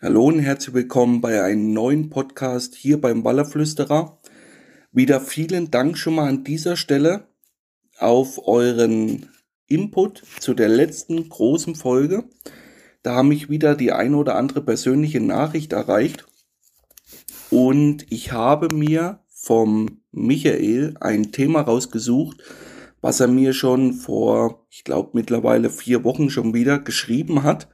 Hallo und herzlich willkommen bei einem neuen Podcast hier beim Wallerflüsterer. Wieder vielen Dank schon mal an dieser Stelle auf euren Input zu der letzten großen Folge. Da haben mich wieder die ein oder andere persönliche Nachricht erreicht und ich habe mir vom Michael ein Thema rausgesucht, was er mir schon vor, ich glaube mittlerweile vier Wochen schon wieder geschrieben hat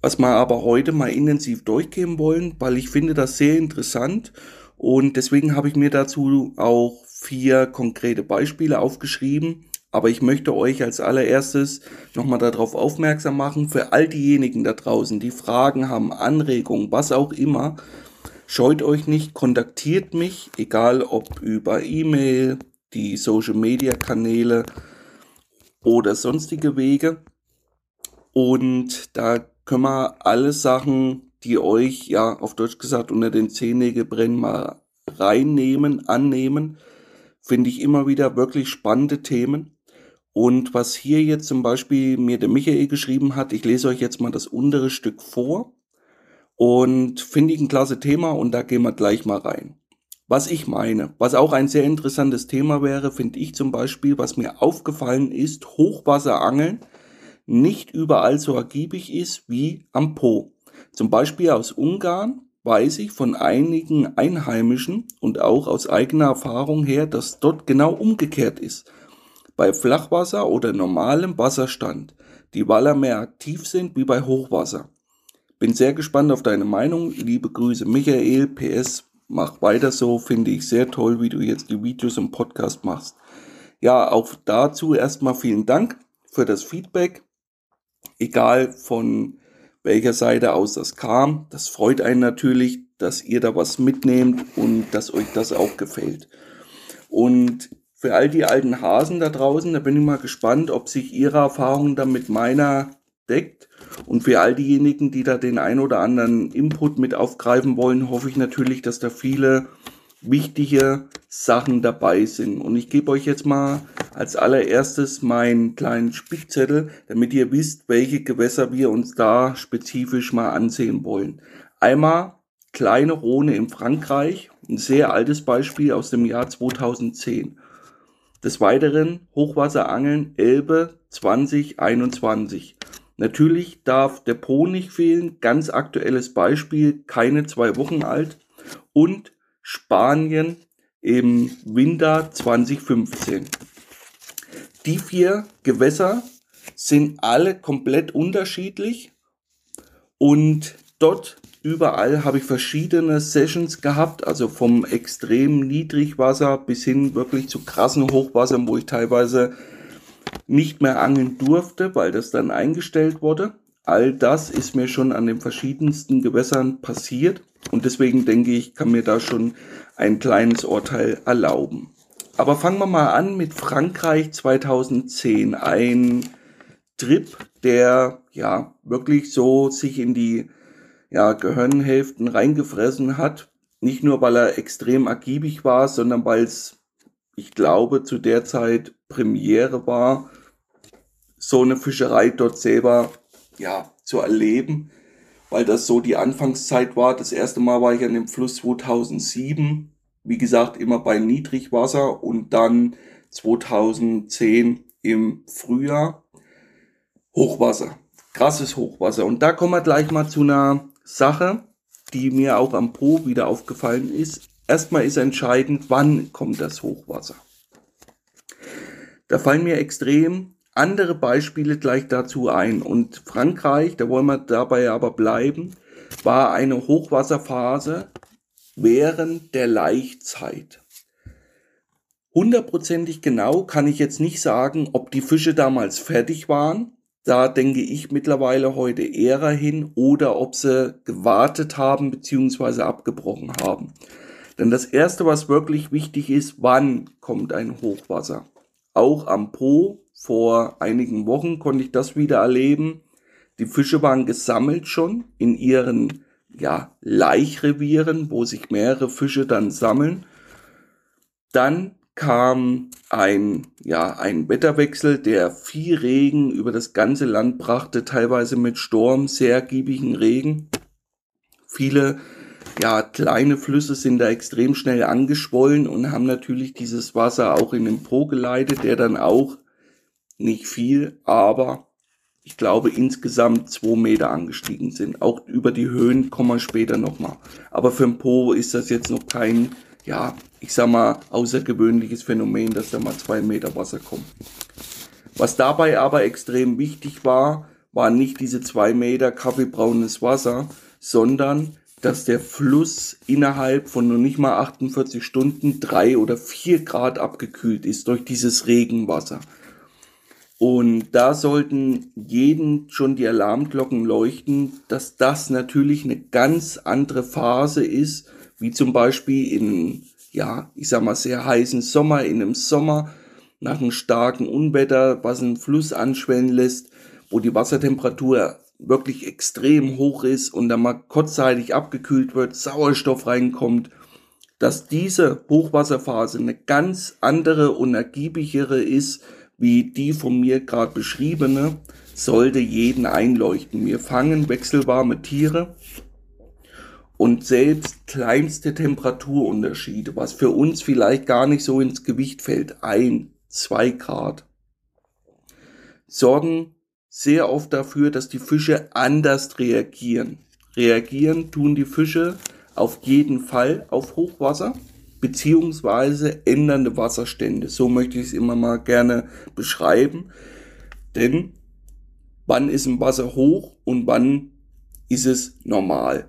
was wir aber heute mal intensiv durchgehen wollen, weil ich finde das sehr interessant und deswegen habe ich mir dazu auch vier konkrete Beispiele aufgeschrieben. Aber ich möchte euch als allererstes nochmal darauf aufmerksam machen, für all diejenigen da draußen, die Fragen haben, Anregungen, was auch immer, scheut euch nicht, kontaktiert mich, egal ob über E-Mail, die Social-Media-Kanäle oder sonstige Wege. Und da können wir alle Sachen, die euch, ja, auf Deutsch gesagt, unter den Zehennägel brennen, mal reinnehmen, annehmen. Finde ich immer wieder wirklich spannende Themen. Und was hier jetzt zum Beispiel mir der Michael geschrieben hat, ich lese euch jetzt mal das untere Stück vor. Und finde ich ein klasse Thema und da gehen wir gleich mal rein. Was ich meine, was auch ein sehr interessantes Thema wäre, finde ich zum Beispiel, was mir aufgefallen ist, Hochwasserangeln nicht überall so ergiebig ist wie am Po. Zum Beispiel aus Ungarn weiß ich von einigen Einheimischen und auch aus eigener Erfahrung her, dass dort genau umgekehrt ist. Bei Flachwasser oder normalem Wasserstand die Waller mehr aktiv sind wie bei Hochwasser. Bin sehr gespannt auf deine Meinung. Liebe Grüße Michael, PS, mach weiter so, finde ich sehr toll, wie du jetzt die Videos im Podcast machst. Ja, auch dazu erstmal vielen Dank für das Feedback egal von welcher Seite aus das kam. Das freut einen natürlich, dass ihr da was mitnehmt und dass euch das auch gefällt. Und für all die alten Hasen da draußen, da bin ich mal gespannt, ob sich ihre Erfahrung dann mit meiner deckt. Und für all diejenigen, die da den ein oder anderen Input mit aufgreifen wollen, hoffe ich natürlich, dass da viele wichtige Sachen dabei sind. Und ich gebe euch jetzt mal als allererstes meinen kleinen Spickzettel, damit ihr wisst, welche Gewässer wir uns da spezifisch mal ansehen wollen. Einmal kleine Rhone in Frankreich, ein sehr altes Beispiel aus dem Jahr 2010. Des Weiteren Hochwasserangeln Elbe 2021. Natürlich darf der Po nicht fehlen, ganz aktuelles Beispiel, keine zwei Wochen alt. Und Spanien im Winter 2015. Die vier Gewässer sind alle komplett unterschiedlich und dort überall habe ich verschiedene Sessions gehabt, also vom extrem Niedrigwasser bis hin wirklich zu krassen Hochwassern, wo ich teilweise nicht mehr angeln durfte, weil das dann eingestellt wurde. All das ist mir schon an den verschiedensten Gewässern passiert und deswegen denke ich, kann mir da schon ein kleines Urteil erlauben. Aber fangen wir mal an mit Frankreich 2010. Ein Trip, der ja wirklich so sich in die ja, Gehirnhälften reingefressen hat. Nicht nur, weil er extrem ergiebig war, sondern weil es, ich glaube, zu der Zeit Premiere war, so eine Fischerei dort selber ja, zu erleben, weil das so die Anfangszeit war. Das erste Mal war ich an dem Fluss 2007, wie gesagt, immer bei Niedrigwasser und dann 2010 im Frühjahr Hochwasser. Krasses Hochwasser. Und da kommen wir gleich mal zu einer Sache, die mir auch am Po wieder aufgefallen ist. Erstmal ist entscheidend, wann kommt das Hochwasser. Da fallen mir extrem andere Beispiele gleich dazu ein. Und Frankreich, da wollen wir dabei aber bleiben, war eine Hochwasserphase während der Laichzeit. Hundertprozentig genau kann ich jetzt nicht sagen, ob die Fische damals fertig waren. Da denke ich mittlerweile heute eher hin oder ob sie gewartet haben bzw. abgebrochen haben. Denn das Erste, was wirklich wichtig ist, wann kommt ein Hochwasser? Auch am Po vor einigen Wochen konnte ich das wieder erleben. Die Fische waren gesammelt schon in ihren ja, Laichrevieren, wo sich mehrere Fische dann sammeln. Dann kam ein, ja, ein Wetterwechsel, der viel Regen über das ganze Land brachte, teilweise mit Sturm, sehr giebigen Regen. Viele ja, kleine Flüsse sind da extrem schnell angeschwollen und haben natürlich dieses Wasser auch in den Po geleitet, der dann auch nicht viel, aber ich glaube insgesamt zwei Meter angestiegen sind. Auch über die Höhen kommen wir später nochmal. Aber für den Po ist das jetzt noch kein, ja, ich sag mal, außergewöhnliches Phänomen, dass da mal zwei Meter Wasser kommt. Was dabei aber extrem wichtig war, war nicht diese zwei Meter kaffeebraunes Wasser, sondern dass der Fluss innerhalb von noch nicht mal 48 Stunden drei oder vier Grad abgekühlt ist durch dieses Regenwasser. Und da sollten jeden schon die Alarmglocken leuchten, dass das natürlich eine ganz andere Phase ist, wie zum Beispiel in, ja, ich sag mal, sehr heißen Sommer, in einem Sommer, nach einem starken Unwetter, was einen Fluss anschwellen lässt, wo die Wassertemperatur wirklich extrem hoch ist und dann mal kurzzeitig abgekühlt wird, Sauerstoff reinkommt, dass diese Hochwasserphase eine ganz andere und ergiebigere ist, wie die von mir gerade beschriebene, sollte jeden einleuchten. Wir fangen wechselwarme Tiere und selbst kleinste Temperaturunterschiede, was für uns vielleicht gar nicht so ins Gewicht fällt, ein, zwei Grad, sorgen sehr oft dafür, dass die Fische anders reagieren. Reagieren tun die Fische auf jeden Fall auf Hochwasser beziehungsweise ändernde Wasserstände. So möchte ich es immer mal gerne beschreiben. Denn wann ist ein Wasser hoch und wann ist es normal?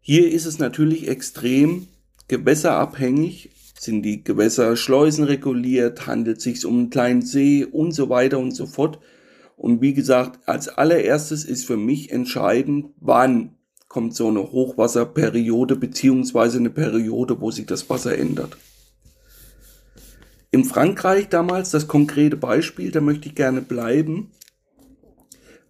Hier ist es natürlich extrem gewässerabhängig. Sind die Gewässer Schleusen reguliert? Handelt es sich um einen kleinen See und so weiter und so fort. Und wie gesagt, als allererstes ist für mich entscheidend, wann kommt so eine Hochwasserperiode beziehungsweise eine Periode, wo sich das Wasser ändert. In Frankreich damals, das konkrete Beispiel, da möchte ich gerne bleiben,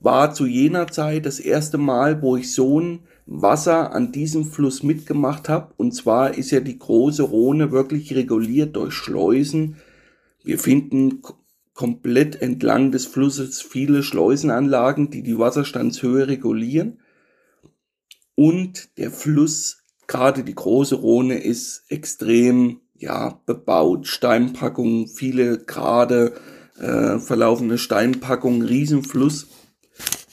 war zu jener Zeit das erste Mal, wo ich so ein Wasser an diesem Fluss mitgemacht habe. Und zwar ist ja die große Rhone wirklich reguliert durch Schleusen. Wir finden komplett entlang des Flusses viele Schleusenanlagen, die die Wasserstandshöhe regulieren. Und der Fluss, gerade die große Rhone, ist extrem ja, bebaut. Steinpackungen, viele gerade äh, verlaufende Steinpackungen, Riesenfluss.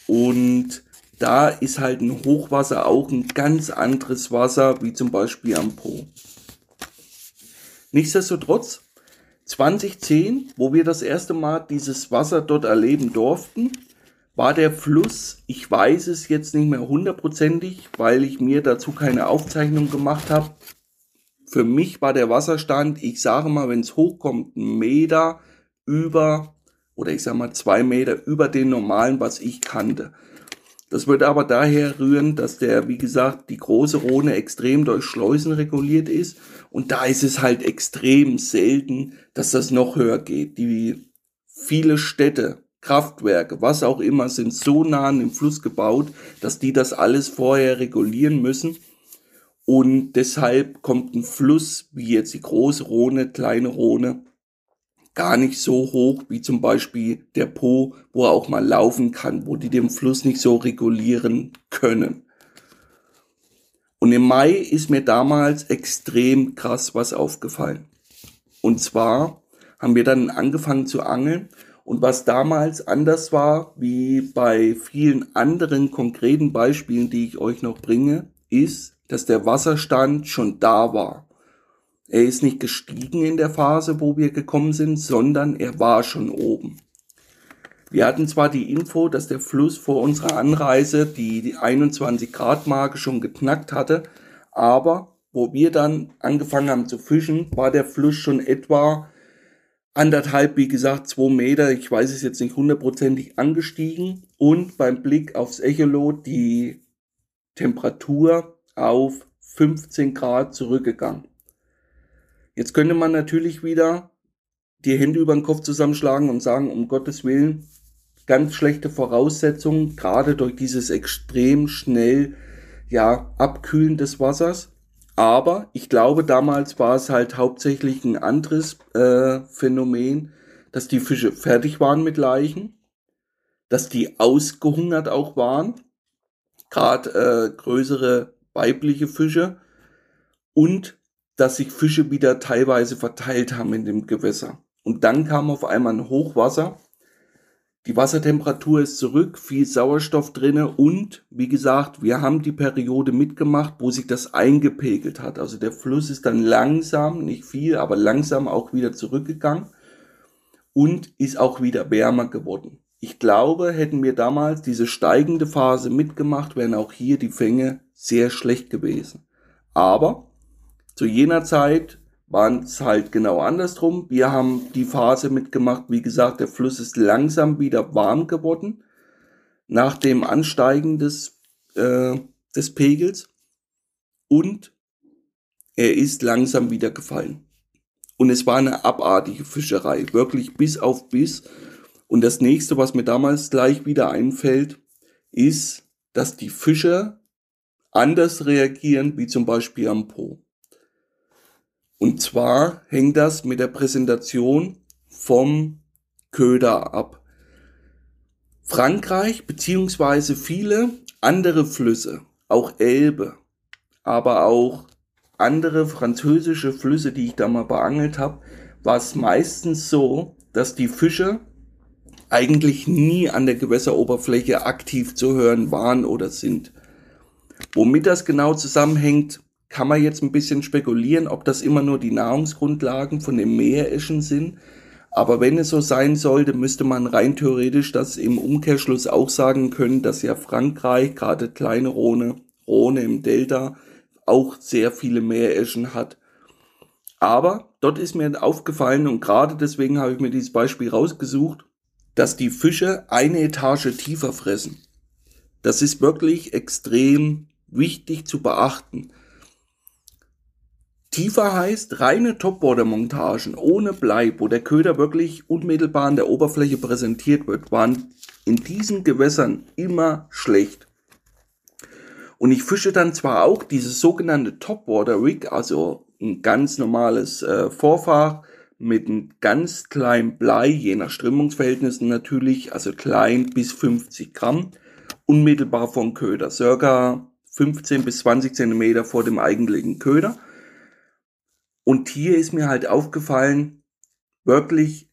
Und da ist halt ein Hochwasser auch ein ganz anderes Wasser, wie zum Beispiel am Po. Nichtsdestotrotz 2010, wo wir das erste Mal dieses Wasser dort erleben durften, war der Fluss, ich weiß es jetzt nicht mehr hundertprozentig, weil ich mir dazu keine Aufzeichnung gemacht habe. Für mich war der Wasserstand, ich sage mal, wenn es hochkommt, ein Meter über, oder ich sage mal zwei Meter über den normalen, was ich kannte. Das wird aber daher rühren, dass der, wie gesagt, die große Rhone extrem durch Schleusen reguliert ist. Und da ist es halt extrem selten, dass das noch höher geht. Die viele Städte, Kraftwerke, was auch immer, sind so nah an dem Fluss gebaut, dass die das alles vorher regulieren müssen. Und deshalb kommt ein Fluss wie jetzt die große Rhone, kleine Rhone, gar nicht so hoch wie zum Beispiel der Po, wo er auch mal laufen kann, wo die den Fluss nicht so regulieren können. Und im Mai ist mir damals extrem krass was aufgefallen. Und zwar haben wir dann angefangen zu angeln und was damals anders war wie bei vielen anderen konkreten Beispielen, die ich euch noch bringe, ist, dass der Wasserstand schon da war. Er ist nicht gestiegen in der Phase, wo wir gekommen sind, sondern er war schon oben. Wir hatten zwar die Info, dass der Fluss vor unserer Anreise die 21 Grad Marke schon geknackt hatte, aber wo wir dann angefangen haben zu fischen, war der Fluss schon etwa anderthalb, wie gesagt, zwei Meter, ich weiß es jetzt nicht hundertprozentig angestiegen und beim Blick aufs Echolot die Temperatur auf 15 Grad zurückgegangen. Jetzt könnte man natürlich wieder die Hände über den Kopf zusammenschlagen und sagen, um Gottes Willen, ganz schlechte Voraussetzungen, gerade durch dieses extrem schnell, ja, Abkühlen des Wassers. Aber ich glaube, damals war es halt hauptsächlich ein anderes äh, Phänomen, dass die Fische fertig waren mit Leichen, dass die ausgehungert auch waren gerade äh, größere weibliche Fische und dass sich Fische wieder teilweise verteilt haben in dem Gewässer. Und dann kam auf einmal ein Hochwasser. Die Wassertemperatur ist zurück, viel Sauerstoff drinne und wie gesagt, wir haben die Periode mitgemacht, wo sich das eingepegelt hat. Also der Fluss ist dann langsam, nicht viel, aber langsam auch wieder zurückgegangen und ist auch wieder wärmer geworden. Ich glaube, hätten wir damals diese steigende Phase mitgemacht, wären auch hier die Fänge sehr schlecht gewesen. Aber zu jener Zeit waren es halt genau andersrum. Wir haben die Phase mitgemacht, wie gesagt, der Fluss ist langsam wieder warm geworden nach dem Ansteigen des, äh, des Pegels und er ist langsam wieder gefallen. Und es war eine abartige Fischerei, wirklich bis auf bis. Und das nächste, was mir damals gleich wieder einfällt, ist, dass die Fischer anders reagieren, wie zum Beispiel am Po. Und zwar hängt das mit der Präsentation vom Köder ab. Frankreich beziehungsweise viele andere Flüsse, auch Elbe, aber auch andere französische Flüsse, die ich da mal beangelt habe, war es meistens so, dass die Fische eigentlich nie an der Gewässeroberfläche aktiv zu hören waren oder sind. Womit das genau zusammenhängt, kann man jetzt ein bisschen spekulieren, ob das immer nur die Nahrungsgrundlagen von den Meereschen sind. Aber wenn es so sein sollte, müsste man rein theoretisch das im Umkehrschluss auch sagen können, dass ja Frankreich, gerade kleine Rhone, Rhone im Delta, auch sehr viele Meereschen hat. Aber dort ist mir aufgefallen und gerade deswegen habe ich mir dieses Beispiel rausgesucht, dass die Fische eine Etage tiefer fressen. Das ist wirklich extrem wichtig zu beachten. Tiefer heißt reine Topwater-Montagen ohne Blei, wo der Köder wirklich unmittelbar an der Oberfläche präsentiert wird, waren in diesen Gewässern immer schlecht. Und ich fische dann zwar auch dieses sogenannte Topwater Rig, also ein ganz normales äh, Vorfach mit einem ganz kleinen Blei, je nach Strömungsverhältnissen natürlich, also klein bis 50 Gramm, unmittelbar vom Köder, circa 15 bis 20 Zentimeter vor dem eigentlichen Köder. Und hier ist mir halt aufgefallen, wirklich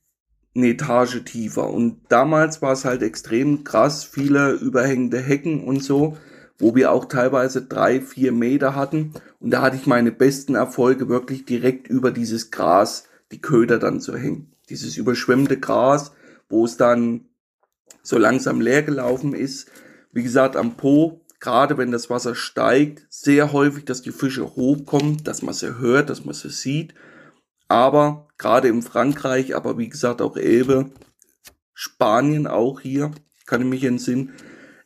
eine Etage tiefer. Und damals war es halt extrem krass, viele überhängende Hecken und so wo wir auch teilweise drei, vier Meter hatten. Und da hatte ich meine besten Erfolge wirklich direkt über dieses Gras, die Köder dann zu hängen. Dieses überschwemmte Gras, wo es dann so langsam leer gelaufen ist. Wie gesagt, am Po, gerade wenn das Wasser steigt, sehr häufig, dass die Fische hochkommen, dass man sie hört, dass man sie sieht. Aber gerade in Frankreich, aber wie gesagt auch Elbe, Spanien auch hier, kann ich mich entsinnen,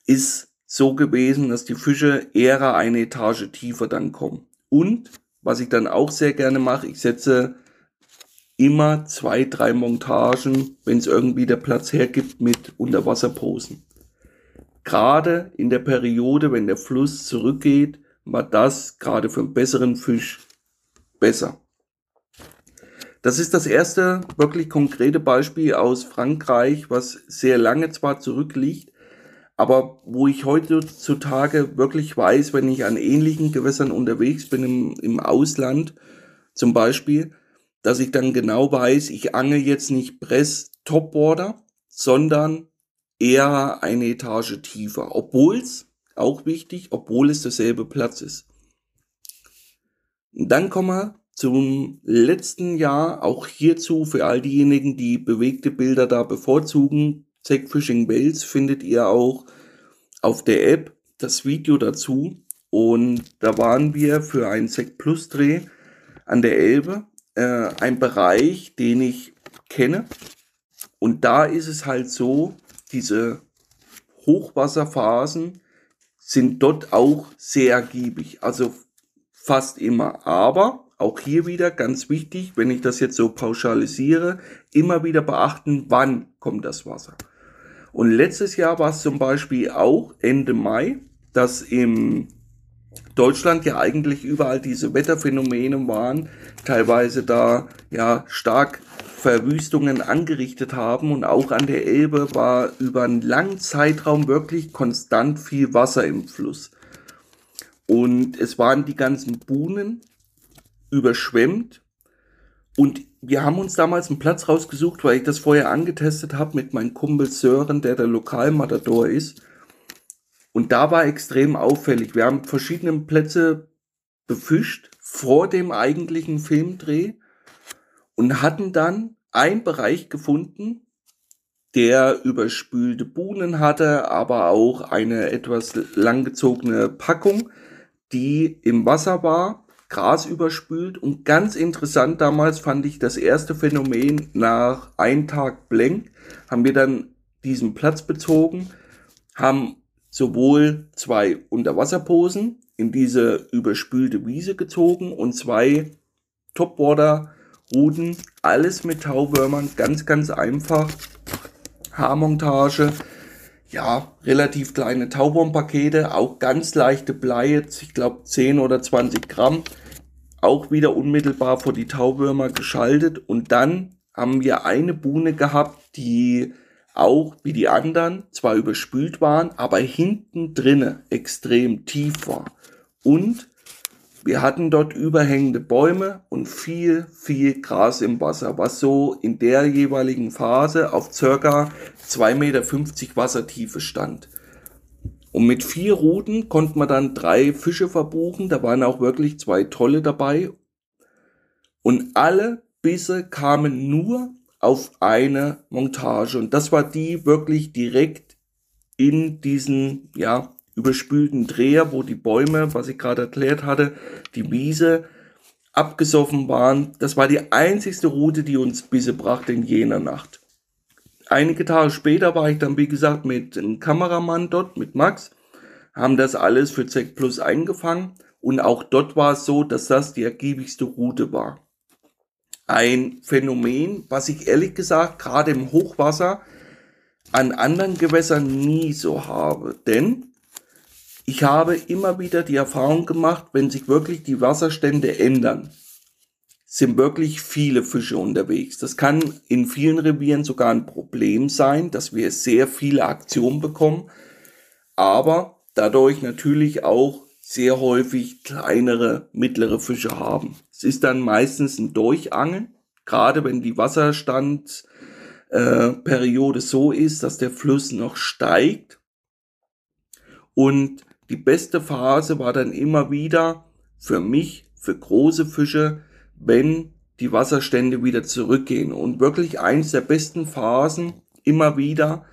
ist so gewesen, dass die Fische eher eine Etage tiefer dann kommen. Und was ich dann auch sehr gerne mache, ich setze immer zwei, drei Montagen, wenn es irgendwie der Platz hergibt, mit Unterwasserposen. Gerade in der Periode, wenn der Fluss zurückgeht, war das gerade für einen besseren Fisch besser. Das ist das erste wirklich konkrete Beispiel aus Frankreich, was sehr lange zwar zurückliegt, aber wo ich heutzutage wirklich weiß, wenn ich an ähnlichen Gewässern unterwegs bin im, im Ausland zum Beispiel, dass ich dann genau weiß, ich angel jetzt nicht Press Topwater, sondern eher eine Etage tiefer. Obwohl es, auch wichtig, obwohl es derselbe Platz ist. Und dann kommen wir zum letzten Jahr, auch hierzu für all diejenigen, die bewegte Bilder da bevorzugen, Zack Fishing Wales findet ihr auch auf der App das Video dazu. Und da waren wir für einen Zack Plus Dreh an der Elbe. Äh, ein Bereich, den ich kenne. Und da ist es halt so, diese Hochwasserphasen sind dort auch sehr ergiebig. Also fast immer. Aber auch hier wieder ganz wichtig, wenn ich das jetzt so pauschalisiere, immer wieder beachten, wann kommt das Wasser. Und letztes Jahr war es zum Beispiel auch Ende Mai, dass im Deutschland ja eigentlich überall diese Wetterphänomene waren, teilweise da ja stark Verwüstungen angerichtet haben und auch an der Elbe war über einen langen Zeitraum wirklich konstant viel Wasser im Fluss. Und es waren die ganzen Buhnen überschwemmt und wir haben uns damals einen Platz rausgesucht, weil ich das vorher angetestet habe mit meinem Kumpel Sören, der der Lokalmatador ist. Und da war extrem auffällig. Wir haben verschiedene Plätze befischt vor dem eigentlichen Filmdreh und hatten dann einen Bereich gefunden, der überspülte Buhnen hatte, aber auch eine etwas langgezogene Packung, die im Wasser war Gras überspült. Und ganz interessant damals fand ich das erste Phänomen nach ein Tag Blank, haben wir dann diesen Platz bezogen, haben sowohl zwei Unterwasserposen in diese überspülte Wiese gezogen und zwei Topwater-Routen, alles mit Tauwürmern, ganz, ganz einfach. Haarmontage, ja, relativ kleine Tauwurmpakete, auch ganz leichte Bleie, ich glaube 10 oder 20 Gramm, auch wieder unmittelbar vor die Tauwürmer geschaltet und dann haben wir eine Buhne gehabt, die auch wie die anderen zwar überspült waren, aber hinten drinne extrem tief war. Und wir hatten dort überhängende Bäume und viel, viel Gras im Wasser, was so in der jeweiligen Phase auf circa 2,50 Meter Wassertiefe stand. Und mit vier Routen konnte man dann drei Fische verbuchen. Da waren auch wirklich zwei tolle dabei. Und alle Bisse kamen nur auf eine Montage. Und das war die wirklich direkt in diesen, ja, überspülten Dreher, wo die Bäume, was ich gerade erklärt hatte, die Wiese abgesoffen waren. Das war die einzigste Route, die uns Bisse brachte in jener Nacht. Einige Tage später war ich dann, wie gesagt, mit einem Kameramann dort, mit Max, haben das alles für ZEC Plus eingefangen und auch dort war es so, dass das die ergiebigste Route war. Ein Phänomen, was ich ehrlich gesagt gerade im Hochwasser an anderen Gewässern nie so habe. Denn ich habe immer wieder die Erfahrung gemacht, wenn sich wirklich die Wasserstände ändern, sind wirklich viele Fische unterwegs. Das kann in vielen Revieren sogar ein Problem sein, dass wir sehr viele Aktionen bekommen, aber dadurch natürlich auch sehr häufig kleinere, mittlere Fische haben. Es ist dann meistens ein Durchangeln, gerade wenn die Wasserstandsperiode äh, so ist, dass der Fluss noch steigt und die beste Phase war dann immer wieder für mich, für große Fische, wenn die Wasserstände wieder zurückgehen. Und wirklich eins der besten Phasen immer wieder.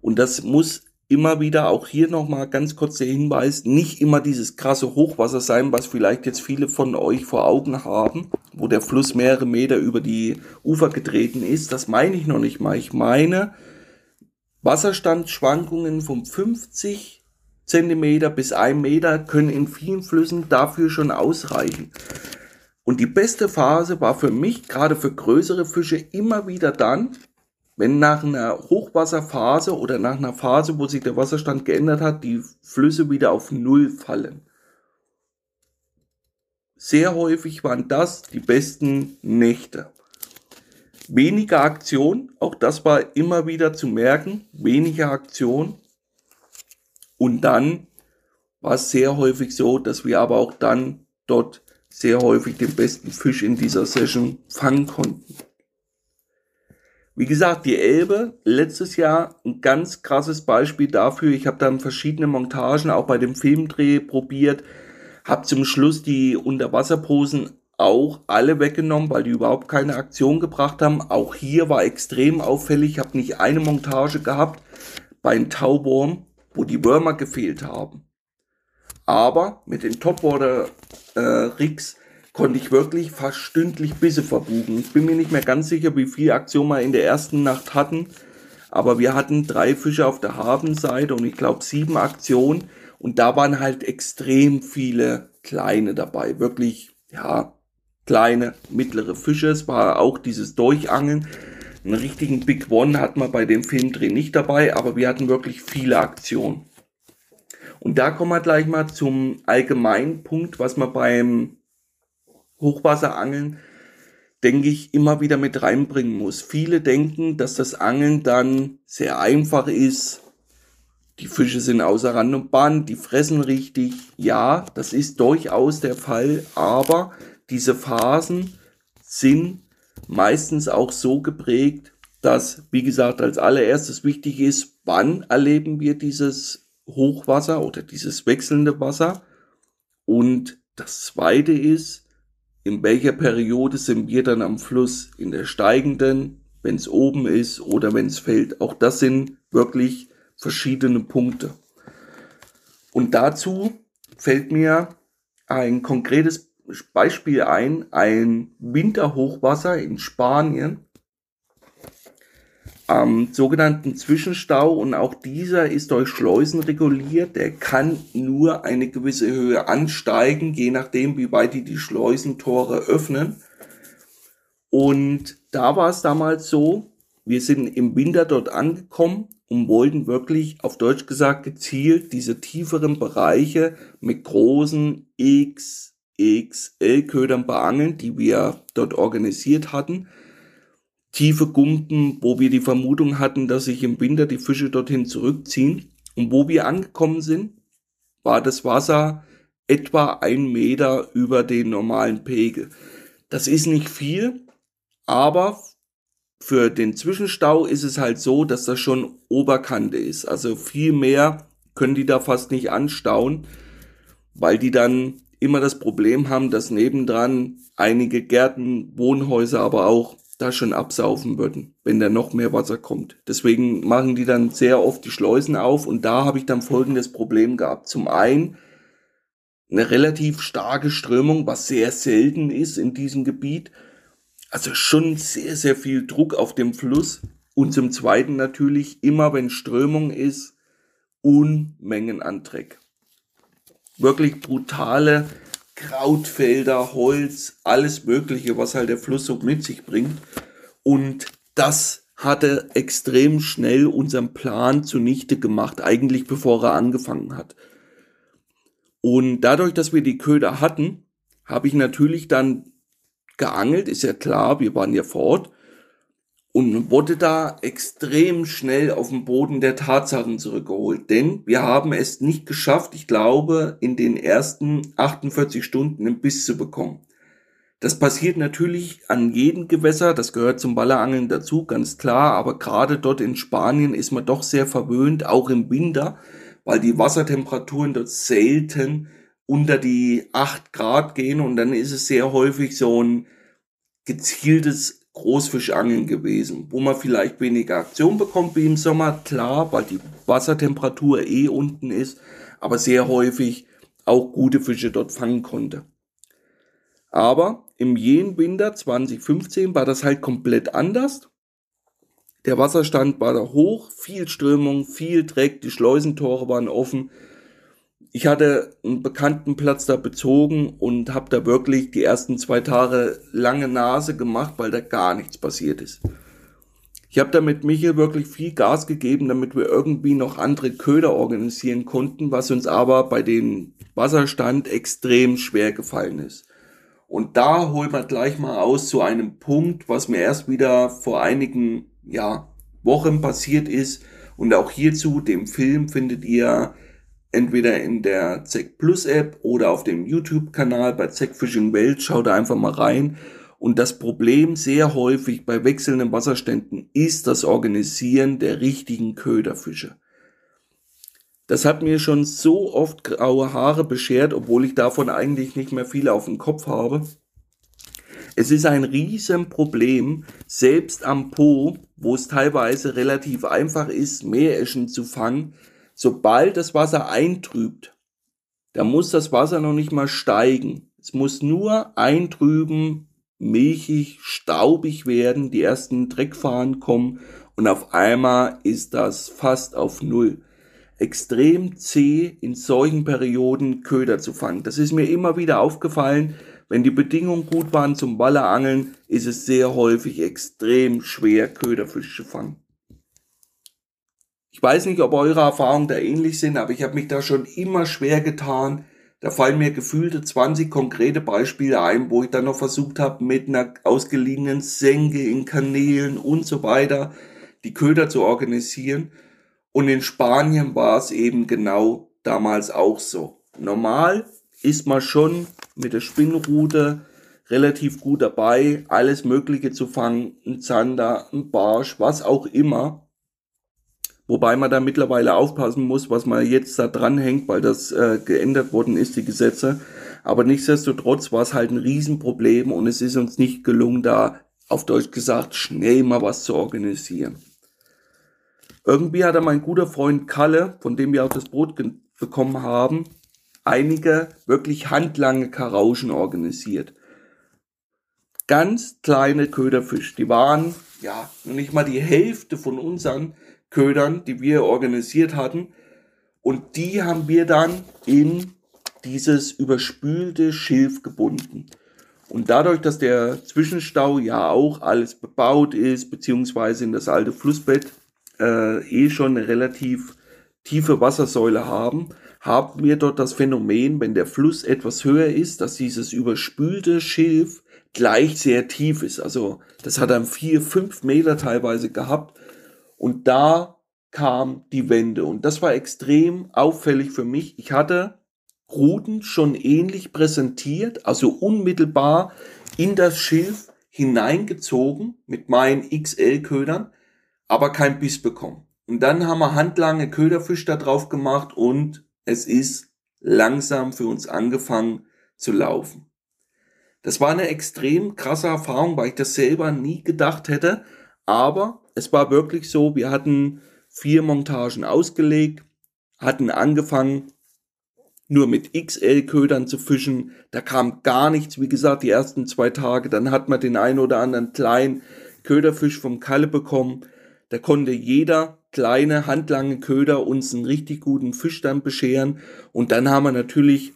Und das muss immer wieder auch hier nochmal ganz kurz der Hinweis, nicht immer dieses krasse Hochwasser sein, was vielleicht jetzt viele von euch vor Augen haben, wo der Fluss mehrere Meter über die Ufer getreten ist. Das meine ich noch nicht mal. Ich meine Wasserstandsschwankungen von 50 Zentimeter bis ein Meter können in vielen Flüssen dafür schon ausreichen. Und die beste Phase war für mich, gerade für größere Fische, immer wieder dann, wenn nach einer Hochwasserphase oder nach einer Phase, wo sich der Wasserstand geändert hat, die Flüsse wieder auf Null fallen. Sehr häufig waren das die besten Nächte. Weniger Aktion, auch das war immer wieder zu merken, weniger Aktion, und dann war es sehr häufig so, dass wir aber auch dann dort sehr häufig den besten Fisch in dieser Session fangen konnten. Wie gesagt, die Elbe, letztes Jahr ein ganz krasses Beispiel dafür. Ich habe dann verschiedene Montagen auch bei dem Filmdreh probiert, habe zum Schluss die Unterwasserposen auch alle weggenommen, weil die überhaupt keine Aktion gebracht haben. Auch hier war extrem auffällig, ich habe nicht eine Montage gehabt bei einem Tauwurm, wo die Würmer gefehlt haben. Aber mit den Topwater äh, Rigs konnte ich wirklich fast stündlich Bisse verbuchen. Ich bin mir nicht mehr ganz sicher, wie viel Aktion wir in der ersten Nacht hatten, aber wir hatten drei Fische auf der Hafenseite und ich glaube sieben Aktionen und da waren halt extrem viele kleine dabei. Wirklich, ja, kleine, mittlere Fische. Es war auch dieses Durchangeln. Einen richtigen Big One hatten wir bei dem Filmdreh nicht dabei, aber wir hatten wirklich viele Aktionen. Und da kommen wir gleich mal zum allgemeinen Punkt, was man beim Hochwasserangeln denke ich, immer wieder mit reinbringen muss. Viele denken, dass das Angeln dann sehr einfach ist. Die Fische sind außer Rand und Band, die fressen richtig. Ja, das ist durchaus der Fall, aber diese Phasen sind meistens auch so geprägt, dass, wie gesagt, als allererstes wichtig ist, wann erleben wir dieses Hochwasser oder dieses wechselnde Wasser. Und das zweite ist, in welcher Periode sind wir dann am Fluss? In der steigenden, wenn es oben ist oder wenn es fällt. Auch das sind wirklich verschiedene Punkte. Und dazu fällt mir ein konkretes Beispiel ein, ein Winterhochwasser in Spanien am sogenannten Zwischenstau und auch dieser ist durch Schleusen reguliert. Der kann nur eine gewisse Höhe ansteigen, je nachdem, wie weit die die Schleusentore öffnen. Und da war es damals so, wir sind im Winter dort angekommen und wollten wirklich, auf Deutsch gesagt, gezielt diese tieferen Bereiche mit großen X, XL-Ködern beangeln, die wir dort organisiert hatten tiefe Gumpen, wo wir die Vermutung hatten, dass sich im Winter die Fische dorthin zurückziehen. Und wo wir angekommen sind, war das Wasser etwa ein Meter über den normalen Pegel. Das ist nicht viel, aber für den Zwischenstau ist es halt so, dass das schon Oberkante ist. Also viel mehr können die da fast nicht anstauen, weil die dann immer das Problem haben, dass nebendran einige Gärten, Wohnhäuser, aber auch da schon absaufen würden, wenn da noch mehr Wasser kommt. Deswegen machen die dann sehr oft die Schleusen auf und da habe ich dann folgendes Problem gehabt. Zum einen eine relativ starke Strömung, was sehr selten ist in diesem Gebiet. Also schon sehr, sehr viel Druck auf dem Fluss. Und zum Zweiten natürlich immer, wenn Strömung ist, Unmengen an Dreck. Wirklich brutale Krautfelder, Holz, alles Mögliche, was halt der Fluss so mit sich bringt. Und das hatte extrem schnell unseren Plan zunichte gemacht, eigentlich bevor er angefangen hat. Und dadurch, dass wir die Köder hatten, habe ich natürlich dann geangelt, ist ja klar, wir waren ja fort und wurde da extrem schnell auf den Boden der Tatsachen zurückgeholt. Denn wir haben es nicht geschafft, ich glaube, in den ersten 48 Stunden einen Biss zu bekommen. Das passiert natürlich an jedem Gewässer, das gehört zum Ballerangeln dazu, ganz klar, aber gerade dort in Spanien ist man doch sehr verwöhnt, auch im Winter, weil die Wassertemperaturen dort selten unter die 8 Grad gehen und dann ist es sehr häufig so ein gezieltes Großfischangeln gewesen, wo man vielleicht weniger Aktion bekommt wie im Sommer, klar, weil die Wassertemperatur eh unten ist, aber sehr häufig auch gute Fische dort fangen konnte. Aber im jenen Winter 2015 war das halt komplett anders. Der Wasserstand war da hoch, viel Strömung, viel Dreck, die Schleusentore waren offen ich hatte einen bekannten Platz da bezogen und habe da wirklich die ersten zwei Tage lange Nase gemacht, weil da gar nichts passiert ist. Ich habe da mit Michael wirklich viel Gas gegeben, damit wir irgendwie noch andere Köder organisieren konnten, was uns aber bei dem Wasserstand extrem schwer gefallen ist. Und da holt man gleich mal aus zu einem Punkt, was mir erst wieder vor einigen ja, Wochen passiert ist. Und auch hierzu, dem Film, findet ihr entweder in der ZEC Plus App oder auf dem YouTube-Kanal bei ZEC Fishing Welt. Schaut da einfach mal rein. Und das Problem sehr häufig bei wechselnden Wasserständen ist das Organisieren der richtigen Köderfische. Das hat mir schon so oft graue Haare beschert, obwohl ich davon eigentlich nicht mehr viele auf dem Kopf habe. Es ist ein Riesenproblem, selbst am Po, wo es teilweise relativ einfach ist, Meereschen zu fangen, sobald das Wasser eintrübt, da muss das Wasser noch nicht mal steigen. Es muss nur eintrüben, milchig, staubig werden, die ersten Dreckfahren kommen und auf einmal ist das fast auf Null. Extrem zäh in solchen Perioden Köder zu fangen. Das ist mir immer wieder aufgefallen. Wenn die Bedingungen gut waren zum Ballerangeln, ist es sehr häufig extrem schwer, Köderfische zu fangen. Ich weiß nicht, ob eure Erfahrungen da ähnlich sind, aber ich habe mich da schon immer schwer getan, Da fallen mir gefühlte 20 konkrete Beispiele ein, wo ich dann noch versucht habe, mit einer ausgeliehenen Senke in Kanälen und so weiter die Köder zu organisieren. Und in Spanien war es eben genau damals auch so. Normal ist man schon mit der Spinnrute relativ gut dabei, alles Mögliche zu fangen, ein Zander, ein Barsch, was auch immer. Wobei man da mittlerweile aufpassen muss, was man jetzt da dranhängt, weil das äh, geändert worden ist, die Gesetze. Aber nichtsdestotrotz war es halt ein Riesenproblem und es ist uns nicht gelungen, da auf Deutsch gesagt schnell mal was zu organisieren. Irgendwie hat er mein guter Freund Kalle, von dem wir auch das Brot bekommen haben, einige wirklich handlange Karauschen organisiert. Ganz kleine Köderfisch, die waren ja nicht mal die Hälfte von unseren Ködern, die wir organisiert hatten. Und die haben wir dann in dieses überspülte Schilf gebunden. Und dadurch, dass der Zwischenstau ja auch alles bebaut ist, beziehungsweise in das alte Flussbett äh, eh schon eine relativ tiefe Wassersäule haben, haben wir dort das Phänomen, wenn der Fluss etwas höher ist, dass dieses überspülte Schilf gleich sehr tief ist. Also das hat dann vier, fünf Meter teilweise gehabt und da kam die Wende. Und das war extrem auffällig für mich. Ich hatte Routen schon ähnlich präsentiert, also unmittelbar in das Schilf hineingezogen mit meinen XL-Ködern, aber kein Biss bekommen. Und dann haben wir handlange Köderfisch da drauf gemacht und es ist langsam für uns angefangen zu laufen. Das war eine extrem krasse Erfahrung, weil ich das selber nie gedacht hätte, aber es war wirklich so, wir hatten vier Montagen ausgelegt, hatten angefangen nur mit XL-Ködern zu fischen. Da kam gar nichts, wie gesagt, die ersten zwei Tage. Dann hat man den einen oder anderen kleinen Köderfisch vom Kalle bekommen. Da konnte jeder kleine, handlange Köder uns einen richtig guten Fisch dann bescheren. Und dann haben wir natürlich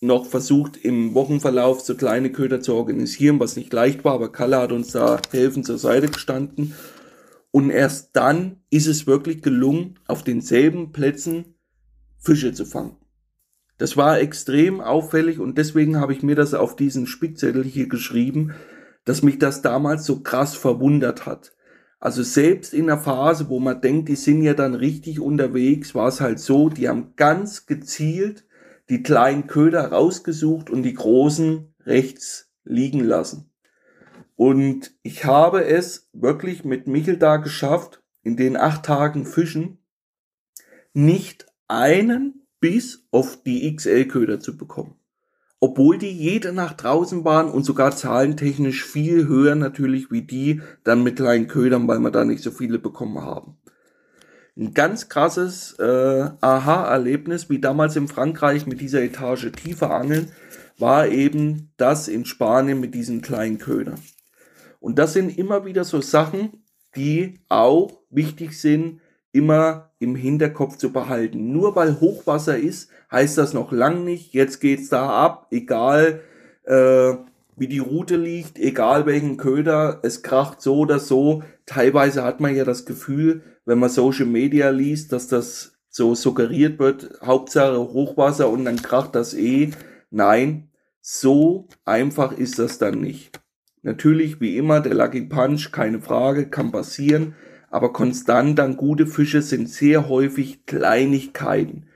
noch versucht, im Wochenverlauf so kleine Köder zu organisieren, was nicht leicht war, aber Kalle hat uns da helfend zur Seite gestanden. Und erst dann ist es wirklich gelungen, auf denselben Plätzen Fische zu fangen. Das war extrem auffällig und deswegen habe ich mir das auf diesen Spickzettel hier geschrieben, dass mich das damals so krass verwundert hat. Also selbst in der Phase, wo man denkt, die sind ja dann richtig unterwegs, war es halt so, die haben ganz gezielt die kleinen Köder rausgesucht und die großen rechts liegen lassen. Und ich habe es wirklich mit Michel da geschafft, in den acht Tagen Fischen nicht einen bis auf die XL-Köder zu bekommen. Obwohl die jede Nacht draußen waren und sogar zahlentechnisch viel höher natürlich wie die dann mit kleinen Ködern, weil wir da nicht so viele bekommen haben. Ein ganz krasses äh, Aha-Erlebnis, wie damals in Frankreich mit dieser Etage tiefer angeln, war eben das in Spanien mit diesen kleinen Ködern. Und das sind immer wieder so Sachen, die auch wichtig sind, immer im Hinterkopf zu behalten. Nur weil Hochwasser ist, heißt das noch lang nicht, jetzt geht's da ab, egal äh, wie die Route liegt, egal welchen Köder, es kracht so oder so. Teilweise hat man ja das Gefühl, wenn man Social Media liest, dass das so suggeriert wird, Hauptsache Hochwasser und dann kracht das eh. Nein, so einfach ist das dann nicht. Natürlich, wie immer, der Lucky Punch, keine Frage, kann passieren. Aber konstant dann gute Fische sind sehr häufig Kleinigkeiten,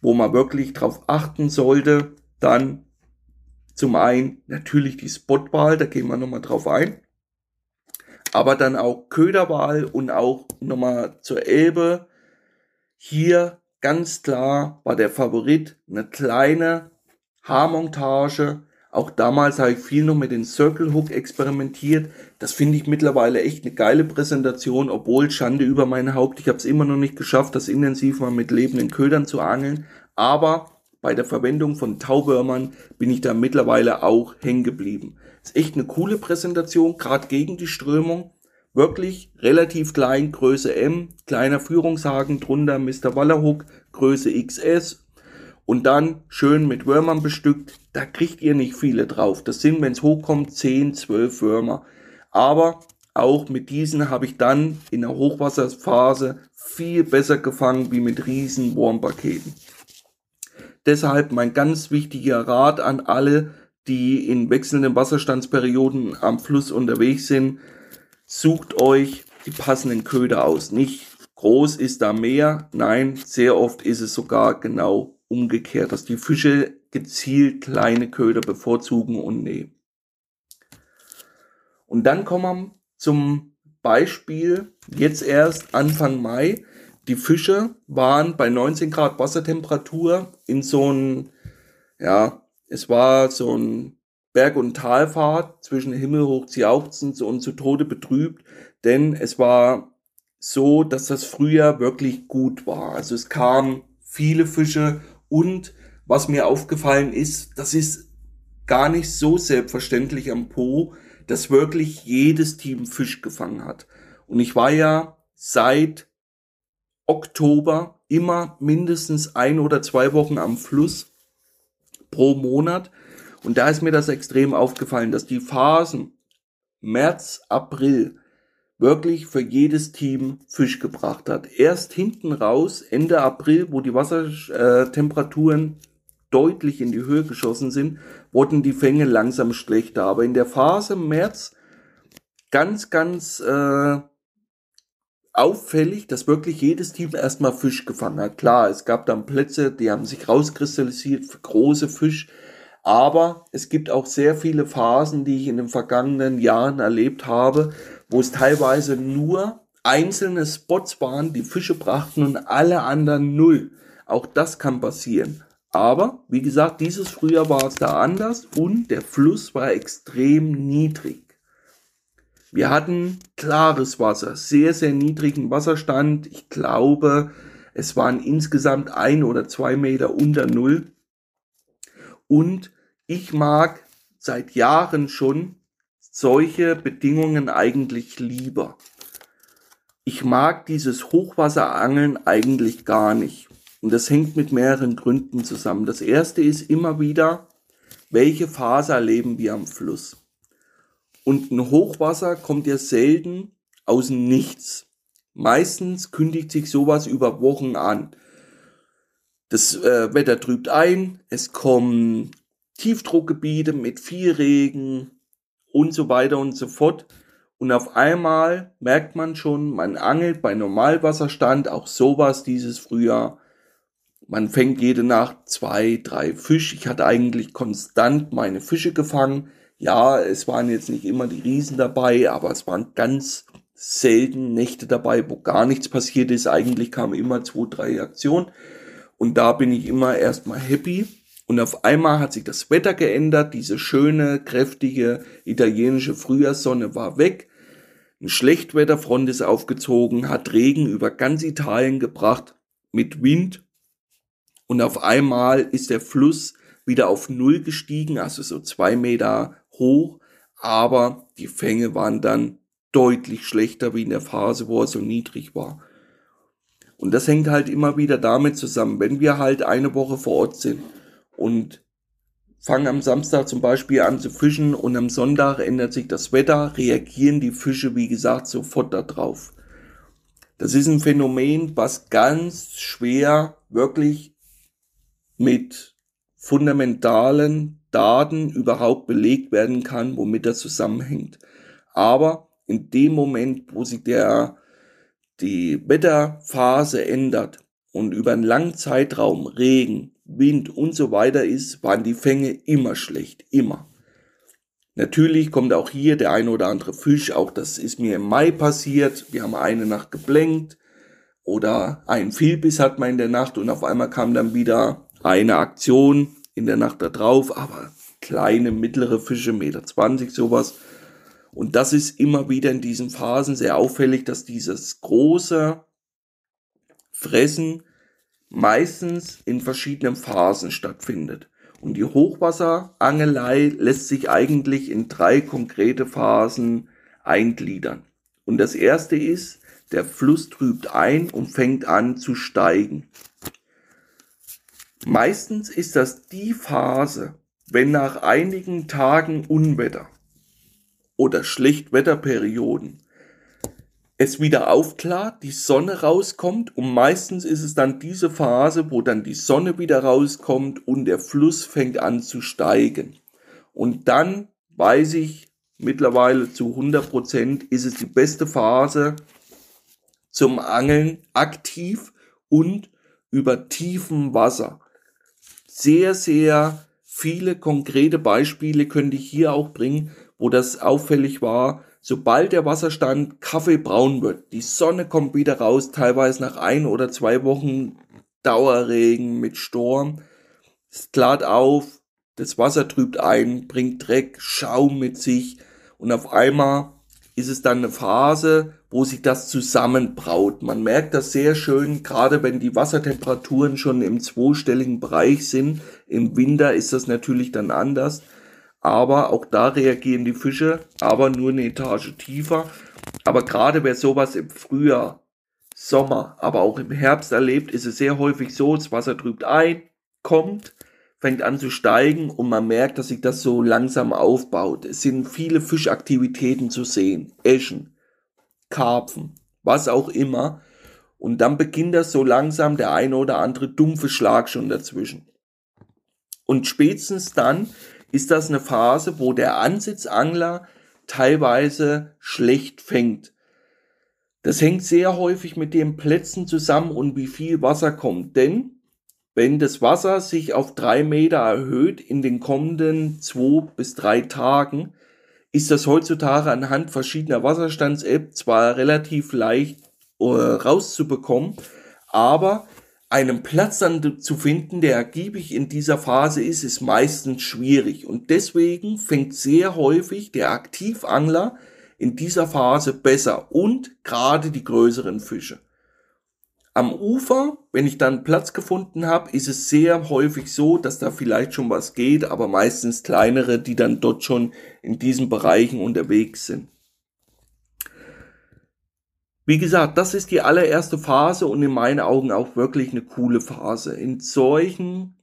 wo man wirklich drauf achten sollte. Dann zum einen natürlich die Spotwahl, da gehen wir nochmal drauf ein. Aber dann auch Köderwahl und auch nochmal zur Elbe. Hier ganz klar war der Favorit eine kleine Haarmontage auch damals habe ich viel noch mit den Circle Hook experimentiert. Das finde ich mittlerweile echt eine geile Präsentation, obwohl Schande über mein Haupt. Ich habe es immer noch nicht geschafft, das intensiv mal mit lebenden Ködern zu angeln. Aber bei der Verwendung von Taubörmern bin ich da mittlerweile auch hängen geblieben. Ist echt eine coole Präsentation, gerade gegen die Strömung. Wirklich relativ klein, Größe M, kleiner Führungshaken drunter, Mr. Wallerhook, Größe XS, und dann schön mit Würmern bestückt. Da kriegt ihr nicht viele drauf. Das sind, wenn es hochkommt, 10, 12 Würmer. Aber auch mit diesen habe ich dann in der Hochwasserphase viel besser gefangen wie mit riesen Wurmpaketen. Deshalb mein ganz wichtiger Rat an alle, die in wechselnden Wasserstandsperioden am Fluss unterwegs sind. Sucht euch die passenden Köder aus. Nicht groß ist da mehr. Nein, sehr oft ist es sogar genau umgekehrt, dass die Fische gezielt kleine Köder bevorzugen und nehmen. Und dann kommen wir zum Beispiel jetzt erst Anfang Mai. Die Fische waren bei 19 Grad Wassertemperatur in so ein, ja, es war so ein Berg- und Talfahrt zwischen himmelhoch jauchzend und zu Tode betrübt, denn es war so, dass das Frühjahr wirklich gut war. Also es kamen viele Fische und was mir aufgefallen ist, das ist gar nicht so selbstverständlich am Po, dass wirklich jedes Team Fisch gefangen hat. Und ich war ja seit Oktober immer mindestens ein oder zwei Wochen am Fluss pro Monat. Und da ist mir das extrem aufgefallen, dass die Phasen März, April wirklich für jedes Team Fisch gebracht hat. Erst hinten raus, Ende April, wo die Wassertemperaturen deutlich in die Höhe geschossen sind, wurden die Fänge langsam schlechter. Aber in der Phase März ganz, ganz äh, auffällig, dass wirklich jedes Team erstmal Fisch gefangen hat. Klar, es gab dann Plätze, die haben sich rauskristallisiert für große Fisch. Aber es gibt auch sehr viele Phasen, die ich in den vergangenen Jahren erlebt habe, wo es teilweise nur einzelne Spots waren, die Fische brachten und alle anderen null. Auch das kann passieren. Aber, wie gesagt, dieses Frühjahr war es da anders und der Fluss war extrem niedrig. Wir hatten klares Wasser, sehr, sehr niedrigen Wasserstand. Ich glaube, es waren insgesamt ein oder zwei Meter unter Null. Und ich mag seit Jahren schon solche Bedingungen eigentlich lieber. Ich mag dieses Hochwasserangeln eigentlich gar nicht. Und das hängt mit mehreren Gründen zusammen. Das erste ist immer wieder, welche Phase erleben wir am Fluss? Und ein Hochwasser kommt ja selten aus dem Nichts. Meistens kündigt sich sowas über Wochen an. Das äh, Wetter trübt ein, es kommen Tiefdruckgebiete mit viel Regen und so weiter und so fort. Und auf einmal merkt man schon, man angelt bei Normalwasserstand, auch sowas dieses Frühjahr, man fängt jede Nacht zwei, drei Fisch. Ich hatte eigentlich konstant meine Fische gefangen. Ja, es waren jetzt nicht immer die Riesen dabei, aber es waren ganz selten Nächte dabei, wo gar nichts passiert ist. Eigentlich kamen immer zwei, drei Aktionen. Und da bin ich immer erstmal happy. Und auf einmal hat sich das Wetter geändert. Diese schöne, kräftige italienische Frühjahrssonne war weg. Ein Schlechtwetterfront ist aufgezogen, hat Regen über ganz Italien gebracht mit Wind und auf einmal ist der Fluss wieder auf Null gestiegen, also so zwei Meter hoch, aber die Fänge waren dann deutlich schlechter wie in der Phase, wo er so niedrig war. Und das hängt halt immer wieder damit zusammen, wenn wir halt eine Woche vor Ort sind und fangen am Samstag zum Beispiel an zu fischen und am Sonntag ändert sich das Wetter, reagieren die Fische, wie gesagt, sofort darauf. Das ist ein Phänomen, was ganz schwer wirklich mit fundamentalen Daten überhaupt belegt werden kann, womit das zusammenhängt. Aber in dem Moment, wo sich der, die Wetterphase ändert und über einen langen Zeitraum Regen, Wind und so weiter ist, waren die Fänge immer schlecht, immer. Natürlich kommt auch hier der ein oder andere Fisch, auch das ist mir im Mai passiert. Wir haben eine Nacht geblenkt oder ein Vielbiss hat man in der Nacht und auf einmal kam dann wieder eine Aktion in der Nacht da drauf, aber kleine, mittlere Fische, Meter 20, sowas. Und das ist immer wieder in diesen Phasen sehr auffällig, dass dieses große Fressen meistens in verschiedenen Phasen stattfindet. Und die Hochwasserangelei lässt sich eigentlich in drei konkrete Phasen eingliedern. Und das erste ist, der Fluss trübt ein und fängt an zu steigen. Meistens ist das die Phase, wenn nach einigen Tagen Unwetter oder Schlechtwetterperioden es wieder aufklart, die Sonne rauskommt und meistens ist es dann diese Phase, wo dann die Sonne wieder rauskommt und der Fluss fängt an zu steigen. Und dann weiß ich mittlerweile zu 100 Prozent, ist es die beste Phase zum Angeln aktiv und über tiefem Wasser. Sehr, sehr viele konkrete Beispiele könnte ich hier auch bringen, wo das auffällig war, sobald der Wasserstand kaffeebraun wird, die Sonne kommt wieder raus, teilweise nach ein oder zwei Wochen Dauerregen mit Sturm, es klart auf, das Wasser trübt ein, bringt Dreck, Schaum mit sich und auf einmal ist es dann eine Phase, wo sich das zusammenbraut. Man merkt das sehr schön, gerade wenn die Wassertemperaturen schon im zweistelligen Bereich sind. Im Winter ist das natürlich dann anders aber auch da reagieren die Fische, aber nur eine Etage tiefer. Aber gerade wer sowas im Frühjahr, Sommer, aber auch im Herbst erlebt, ist es sehr häufig so, das Wasser trübt ein, kommt, fängt an zu steigen und man merkt, dass sich das so langsam aufbaut. Es sind viele Fischaktivitäten zu sehen, Eschen, Karpfen, was auch immer. Und dann beginnt das so langsam der eine oder andere dumpfe Schlag schon dazwischen. Und spätestens dann ist das eine Phase, wo der Ansitzangler teilweise schlecht fängt. Das hängt sehr häufig mit den Plätzen zusammen und wie viel Wasser kommt. Denn wenn das Wasser sich auf drei Meter erhöht in den kommenden zwei bis drei Tagen, ist das heutzutage anhand verschiedener Wasserstands-App zwar relativ leicht äh, rauszubekommen, aber einen Platz dann zu finden, der ergiebig in dieser Phase ist, ist meistens schwierig. Und deswegen fängt sehr häufig der Aktivangler in dieser Phase besser und gerade die größeren Fische. Am Ufer, wenn ich dann Platz gefunden habe, ist es sehr häufig so, dass da vielleicht schon was geht, aber meistens kleinere, die dann dort schon in diesen Bereichen unterwegs sind. Wie gesagt, das ist die allererste Phase und in meinen Augen auch wirklich eine coole Phase. In solchen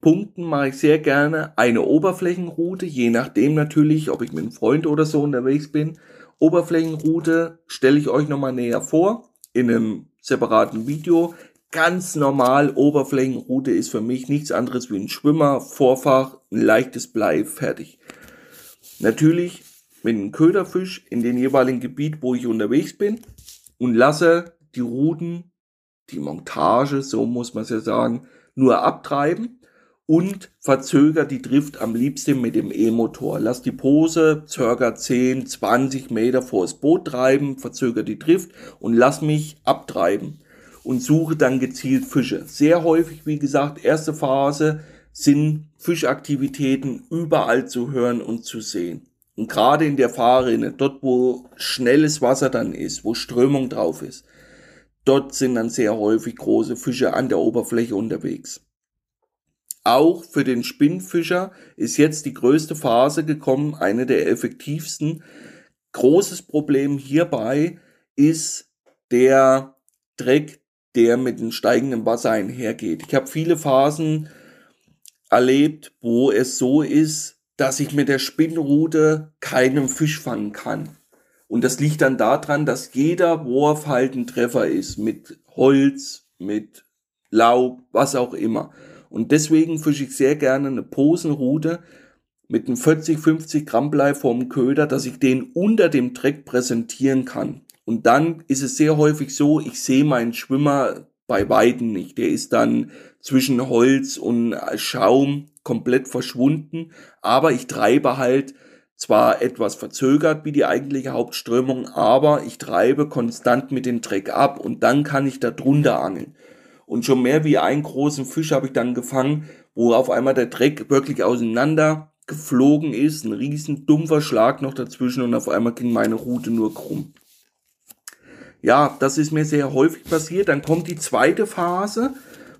Punkten mache ich sehr gerne eine Oberflächenroute, je nachdem natürlich, ob ich mit einem Freund oder so unterwegs bin. Oberflächenroute stelle ich euch nochmal näher vor in einem separaten Video. Ganz normal, Oberflächenroute ist für mich nichts anderes wie ein Schwimmer, Vorfach, ein leichtes Blei, fertig. Natürlich mit einem Köderfisch in dem jeweiligen Gebiet, wo ich unterwegs bin und lasse die Ruten, die Montage, so muss man es ja sagen, nur abtreiben und verzögere die Drift am liebsten mit dem E-Motor. Lass die Pose circa 10, 20 Meter vor das Boot treiben, verzögere die Drift und lass mich abtreiben und suche dann gezielt Fische. Sehr häufig, wie gesagt, erste Phase sind Fischaktivitäten überall zu hören und zu sehen. Und gerade in der Fahrrinne, dort wo schnelles Wasser dann ist, wo Strömung drauf ist, dort sind dann sehr häufig große Fische an der Oberfläche unterwegs. Auch für den Spinnfischer ist jetzt die größte Phase gekommen, eine der effektivsten. Großes Problem hierbei ist der Dreck, der mit dem steigenden Wasser einhergeht. Ich habe viele Phasen erlebt, wo es so ist, dass ich mit der Spinnrute keinen Fisch fangen kann. Und das liegt dann daran, dass jeder Wurf halt ein Treffer ist. Mit Holz, mit Laub, was auch immer. Und deswegen fische ich sehr gerne eine Posenrute mit einem 40, 50 Gramm Blei vom Köder, dass ich den unter dem Dreck präsentieren kann. Und dann ist es sehr häufig so, ich sehe meinen Schwimmer bei Weitem nicht. Der ist dann zwischen Holz und Schaum komplett verschwunden, aber ich treibe halt zwar etwas verzögert wie die eigentliche Hauptströmung, aber ich treibe konstant mit dem Dreck ab und dann kann ich da drunter angeln. Und schon mehr wie einen großen Fisch habe ich dann gefangen, wo auf einmal der Dreck wirklich auseinander geflogen ist, ein riesen dumpfer Schlag noch dazwischen und auf einmal ging meine Route nur krumm. Ja, das ist mir sehr häufig passiert. Dann kommt die zweite Phase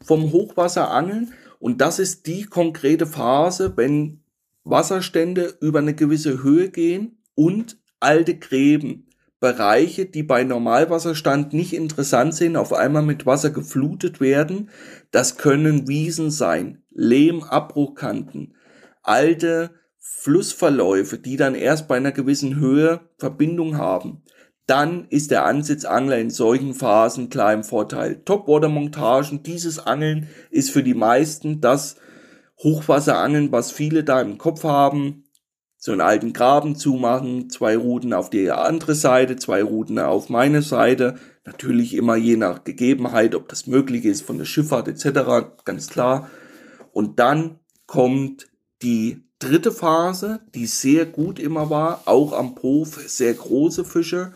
vom Hochwasserangeln und das ist die konkrete Phase, wenn Wasserstände über eine gewisse Höhe gehen und alte Gräben, Bereiche, die bei Normalwasserstand nicht interessant sind, auf einmal mit Wasser geflutet werden. Das können Wiesen sein, Lehmabbruchkanten, alte Flussverläufe, die dann erst bei einer gewissen Höhe Verbindung haben. dann ist der Ansitzangler in solchen Phasen klar im Vorteil. Topwater-Montagen, dieses Angeln ist für die meisten das Hochwasserangeln, was viele da im Kopf haben. So einen alten Graben zumachen, zwei Routen auf die andere Seite, zwei Routen auf meine Seite. Natürlich immer je nach Gegebenheit, ob das möglich ist von der Schifffahrt etc., ganz klar. Und dann kommt die dritte Phase, die sehr gut immer war, auch am Hof sehr große Fische.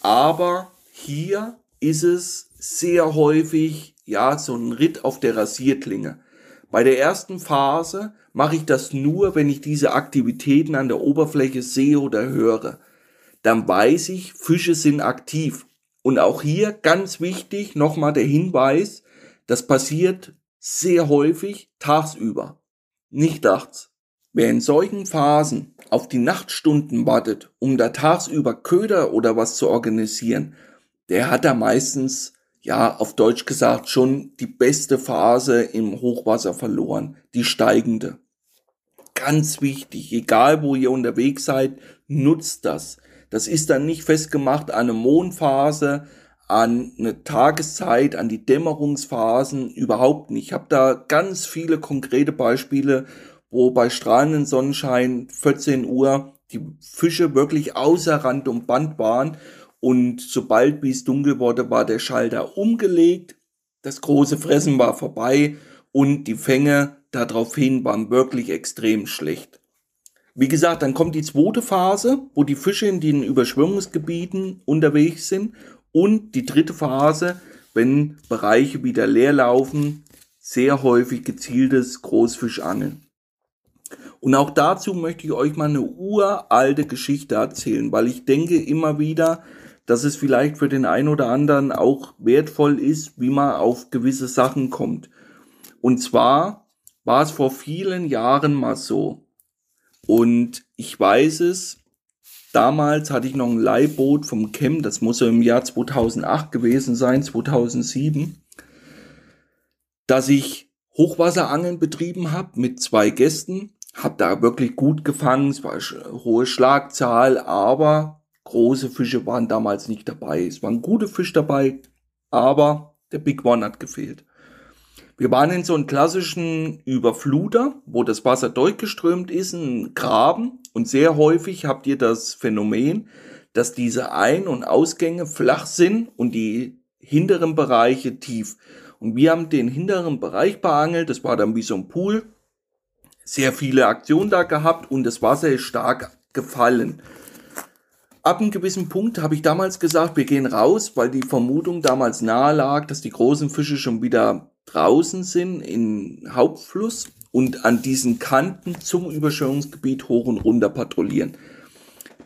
Aber hier ist es sehr häufig, ja, so ein Ritt auf der Rasierklinge. Bei der ersten Phase mache ich das nur, wenn ich diese Aktivitäten an der Oberfläche sehe oder höre. Dann weiß ich, Fische sind aktiv. Und auch hier ganz wichtig nochmal der Hinweis, das passiert sehr häufig tagsüber, nicht nachts. Wer in solchen Phasen auf die Nachtstunden wartet, um da tagsüber Köder oder was zu organisieren, der hat da meistens ja, auf Deutsch gesagt, schon die beste Phase im Hochwasser verloren, die steigende. Ganz wichtig, egal wo ihr unterwegs seid, nutzt das. Das ist dann nicht festgemacht an eine Mondphase, an eine Tageszeit, an die Dämmerungsphasen, überhaupt nicht. Ich habe da ganz viele konkrete Beispiele, wo bei strahlendem Sonnenschein 14 Uhr die Fische wirklich außer Rand und Band waren und sobald wie es dunkel wurde, war der Schalter umgelegt, das große Fressen war vorbei und die Fänge daraufhin waren wirklich extrem schlecht. Wie gesagt, dann kommt die zweite Phase, wo die Fische in den Überschwemmungsgebieten unterwegs sind und die dritte Phase, wenn Bereiche wieder leer laufen, sehr häufig gezieltes Großfischangeln. Und auch dazu möchte ich euch mal eine uralte Geschichte erzählen, weil ich denke immer wieder, dass es vielleicht für den einen oder anderen auch wertvoll ist, wie man auf gewisse Sachen kommt. Und zwar war es vor vielen Jahren mal so. Und ich weiß es, damals hatte ich noch ein Leihboot vom Chem, das muss so im Jahr 2008 gewesen sein, 2007, dass ich Hochwasserangeln betrieben habe mit zwei Gästen, habe da wirklich gut gefangen, es war eine hohe Schlagzahl, aber große Fische waren damals nicht dabei. Es waren gute Fische dabei, aber der Big One hat gefehlt. Wir waren in so einem klassischen Überfluter, wo das Wasser durchgeströmt ist, ein Graben. Und sehr häufig habt ihr das Phänomen, dass diese Ein- und Ausgänge flach sind und die hinteren Bereiche tief. Und wir haben den hinteren Bereich beangelt, das war dann wie so ein Pool. Sehr viele Aktionen da gehabt und das Wasser ist stark gefallen ab einem gewissen Punkt habe ich damals gesagt, wir gehen raus, weil die Vermutung damals nahe lag, dass die großen Fische schon wieder draußen sind im Hauptfluss und an diesen Kanten zum Überschwemmungsgebiet hoch und runter patrouillieren.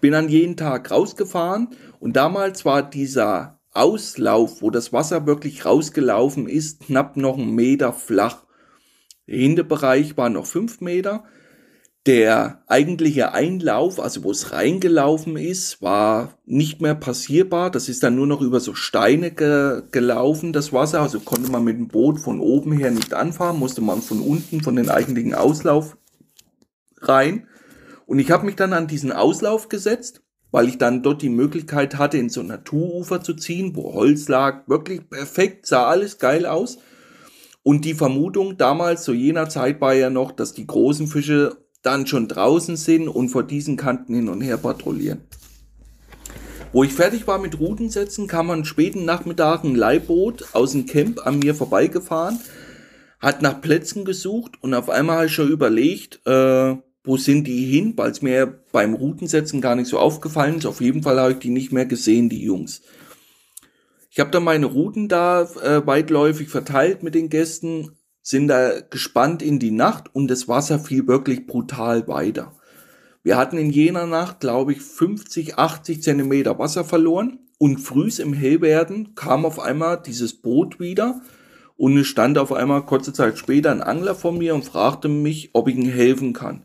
Bin dann jeden Tag rausgefahren und damals war dieser Auslauf, wo das Wasser wirklich rausgelaufen ist, knapp noch einen Meter flach. Der Hinterbereich war noch fünf Meter der eigentliche Einlauf, also wo es reingelaufen ist, war nicht mehr passierbar. Das ist dann nur noch über so Steine ge gelaufen, das Wasser. Also konnte man mit dem Boot von oben her nicht anfahren, musste man von unten, von den eigentlichen Auslauf rein. Und ich habe mich dann an diesen Auslauf gesetzt, weil ich dann dort die Möglichkeit hatte, in so ein Naturufer zu ziehen, wo Holz lag. Wirklich perfekt, sah alles geil aus. Und die Vermutung damals, zu jener Zeit war ja noch, dass die großen Fische dann schon draußen sind und vor diesen Kanten hin und her patrouillieren. Wo ich fertig war mit Routensetzen, kam am späten Nachmittag ein Leihboot aus dem Camp an mir vorbeigefahren, hat nach Plätzen gesucht und auf einmal habe ich schon überlegt, äh, wo sind die hin, weil es mir beim Routensetzen gar nicht so aufgefallen ist. Auf jeden Fall habe ich die nicht mehr gesehen, die Jungs. Ich habe dann meine Routen da äh, weitläufig verteilt mit den Gästen, sind da gespannt in die Nacht und das Wasser fiel wirklich brutal weiter. Wir hatten in jener Nacht, glaube ich, 50, 80 Zentimeter Wasser verloren und frühs im Hellwerden kam auf einmal dieses Boot wieder und es stand auf einmal kurze Zeit später ein Angler vor mir und fragte mich, ob ich ihm helfen kann.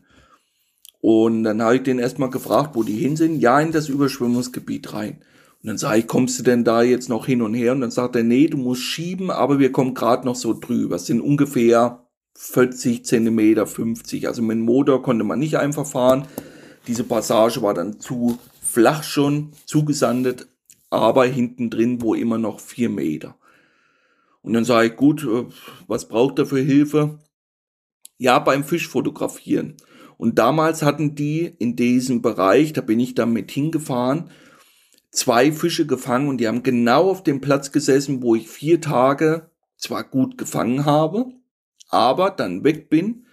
Und dann habe ich den erstmal gefragt, wo die hin sind. Ja, in das Überschwemmungsgebiet rein. Und dann sage ich, kommst du denn da jetzt noch hin und her? Und dann sagt er, nee, du musst schieben, aber wir kommen gerade noch so drüber. Es sind ungefähr 40 Zentimeter, 50. Also mit dem Motor konnte man nicht einfach fahren. diese Passage war dann zu flach schon, zugesandet, aber hinten drin wo immer noch vier Meter. Und dann sage ich, gut, äh, was braucht er für Hilfe? Ja, beim Fischfotografieren. Und damals hatten die in diesem Bereich, da bin ich dann mit hingefahren, zwei Fische gefangen und die haben genau auf dem Platz gesessen, wo ich vier Tage zwar gut gefangen habe, aber dann weg bin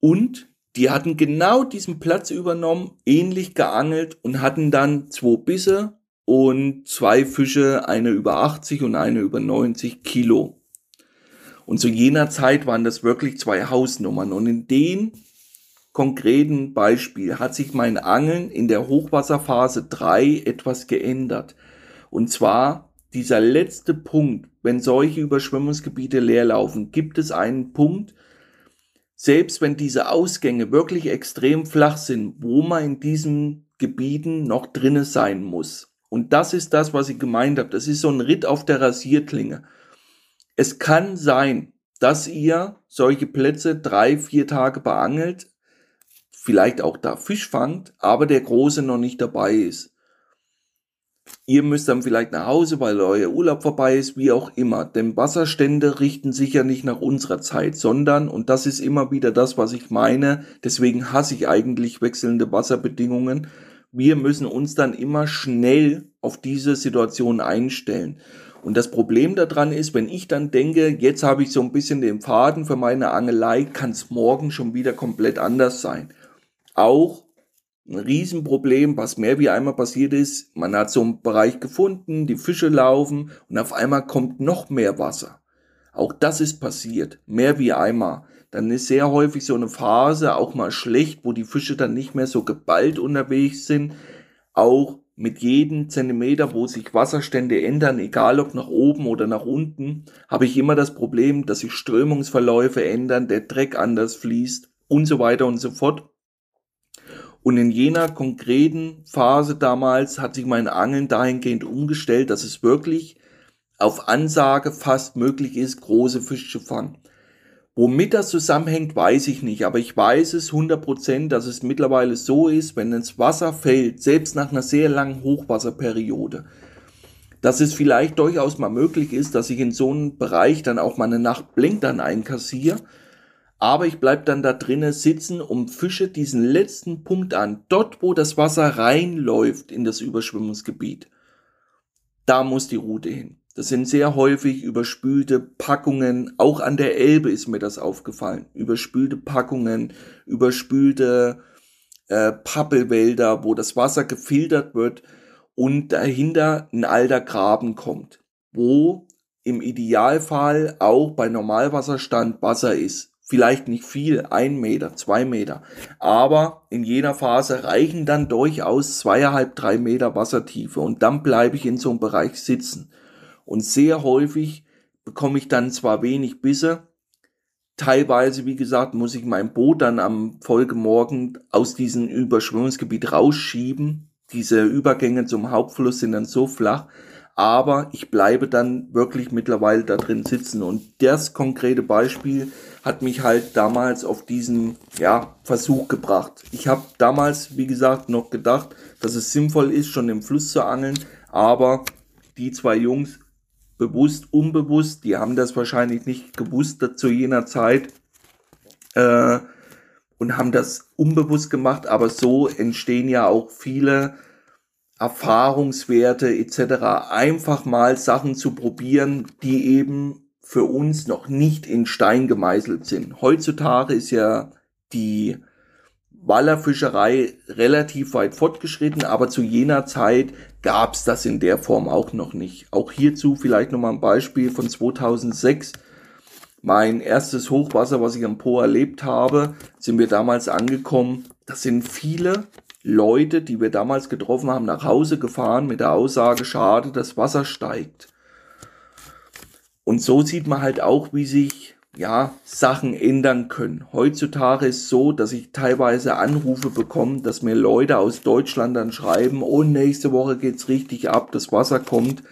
und die hatten genau diesen Platz übernommen, ähnlich geangelt und hatten dann zwei Bisse und zwei Fische, eine über 80 und eine über 90 Kilo. Und zu jener Zeit waren das wirklich zwei Hausnummern. Und in den konkreten Beispiel hat sich mein Angeln in der Hochwasserphase 3 etwas geändert. Und zwar dieser letzte Punkt, wenn solche Überschwemmungsgebiete leer laufen, gibt es einen Punkt, selbst wenn diese Ausgänge wirklich extrem flach sind, wo man in diesen Gebieten noch drinne sein muss. Und das ist das, was ich gemeint habe. Das ist so ein Ritt auf der Rasierklinge. Es kann sein, dass ihr solche Plätze drei, vier Tage beangelt, vielleicht auch da Fisch fangt, aber der Große noch nicht dabei ist. Ihr müsst dann vielleicht nach Hause, weil euer Urlaub vorbei ist, wie auch immer. Denn Wasserstände richten sich ja nicht nach unserer Zeit, sondern, und das ist immer wieder das, was ich meine, deswegen hasse ich eigentlich wechselnde Wasserbedingungen, wir müssen uns dann immer schnell auf diese Situation einstellen. Und das Problem daran ist, wenn ich dann denke, jetzt habe ich so ein bisschen den Faden für meine Angelei, kann es morgen schon wieder komplett anders sein auch ein Riesenproblem, was mehr wie einmal passiert ist. Man hat so einen Bereich gefunden, die Fische laufen und auf einmal kommt noch mehr Wasser. Auch das ist passiert, mehr wie einmal. Dann ist sehr häufig so eine Phase auch mal schlecht, wo die Fische dann nicht mehr so geballt unterwegs sind. Auch mit jedem Zentimeter, wo sich Wasserstände ändern, egal ob nach oben oder nach unten, habe ich immer das Problem, dass sich Strömungsverläufe ändern, der Dreck anders fließt und so weiter und so fort. Und in jener konkreten Phase damals hat sich mein Angeln dahingehend umgestellt, dass es wirklich auf Ansage fast möglich ist, große Fische zu fangen. Womit das zusammenhängt, weiß ich nicht, aber ich weiß es 100%, dass es mittlerweile so ist, wenn ins Wasser fällt, selbst nach einer sehr langen Hochwasserperiode, dass es vielleicht durchaus mal möglich ist, dass ich in so einem Bereich dann auch mal eine Nacht Blinkern einkassiere aber ich bleib dann da drinnen sitzen und fische diesen letzten Punkt an, dort wo das Wasser reinläuft in das Überschwemmungsgebiet. Da muss die Route hin. Das sind sehr häufig überspülte Packungen, auch an der Elbe ist mir das aufgefallen. Überspülte Packungen, überspülte äh, Pappelwälder, wo das Wasser gefiltert wird und dahinter ein alter Graben kommt, wo im Idealfall auch bei Normalwasserstand Wasser ist vielleicht nicht viel, ein Meter, zwei Meter, aber in jener Phase reichen dann durchaus zweieinhalb, drei Meter Wassertiefe und dann bleibe ich in so einem Bereich sitzen. Und sehr häufig bekomme ich dann zwar wenig Bisse, teilweise, wie gesagt, muss ich mein Boot dann am Folgemorgen aus diesem Überschwemmungsgebiet rausschieben. Diese Übergänge zum Hauptfluss sind dann so flach, aber ich bleibe dann wirklich mittlerweile da drin sitzen. Und das konkrete Beispiel hat mich halt damals auf diesen ja, Versuch gebracht. Ich habe damals, wie gesagt, noch gedacht, dass es sinnvoll ist, schon im Fluss zu angeln, aber die zwei Jungs, bewusst, unbewusst, die haben das wahrscheinlich nicht gewusst zu jener Zeit äh, und haben das unbewusst gemacht, aber so entstehen ja auch viele Erfahrungswerte etc. einfach mal Sachen zu probieren, die eben für uns noch nicht in Stein gemeißelt sind. Heutzutage ist ja die Wallerfischerei relativ weit fortgeschritten, aber zu jener Zeit gab es das in der Form auch noch nicht. Auch hierzu vielleicht nochmal ein Beispiel von 2006. Mein erstes Hochwasser, was ich am Po erlebt habe, sind wir damals angekommen. Das sind viele Leute, die wir damals getroffen haben, nach Hause gefahren mit der Aussage, schade, das Wasser steigt. Und so sieht man halt auch, wie sich ja, Sachen ändern können. Heutzutage ist so, dass ich teilweise Anrufe bekomme, dass mir Leute aus Deutschland dann schreiben, oh, nächste Woche geht's richtig ab, das Wasser kommt.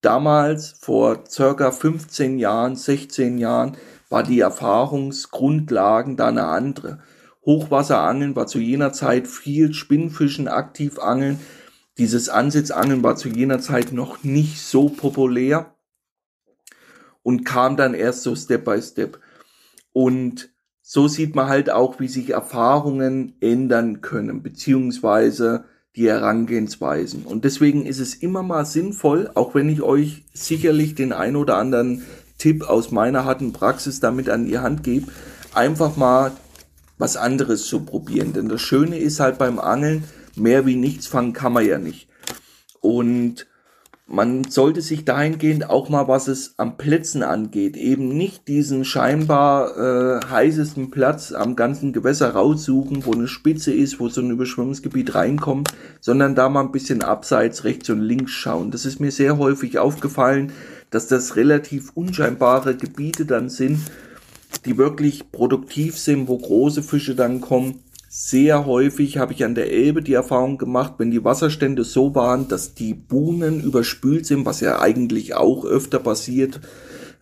Damals, vor circa 15 Jahren, 16 Jahren, war die Erfahrungsgrundlagen da eine andere. Hochwasserangeln war zu jener Zeit viel Spinnfischen, aktiv angeln. Dieses Ansitzangeln war zu jener Zeit noch nicht so populär und kam dann erst so Step by Step. Und so sieht man halt auch, wie sich Erfahrungen ändern können, beziehungsweise die Herangehensweisen. Und deswegen ist es immer mal sinnvoll, auch wenn ich euch sicherlich den ein oder anderen Tipp aus meiner harten Praxis damit an die Hand gebe, einfach mal was anderes zu probieren. Denn das Schöne ist halt beim Angeln, mehr wie nichts fangen kann man ja nicht. Und man sollte sich dahingehend auch mal, was es am Plätzen angeht, eben nicht diesen scheinbar äh, heißesten Platz am ganzen Gewässer raussuchen, wo eine Spitze ist, wo so ein Überschwemmungsgebiet reinkommt, sondern da mal ein bisschen abseits rechts und links schauen. Das ist mir sehr häufig aufgefallen, dass das relativ unscheinbare Gebiete dann sind, die wirklich produktiv sind, wo große Fische dann kommen sehr häufig habe ich an der Elbe die Erfahrung gemacht, wenn die Wasserstände so waren, dass die Buhnen überspült sind, was ja eigentlich auch öfter passiert,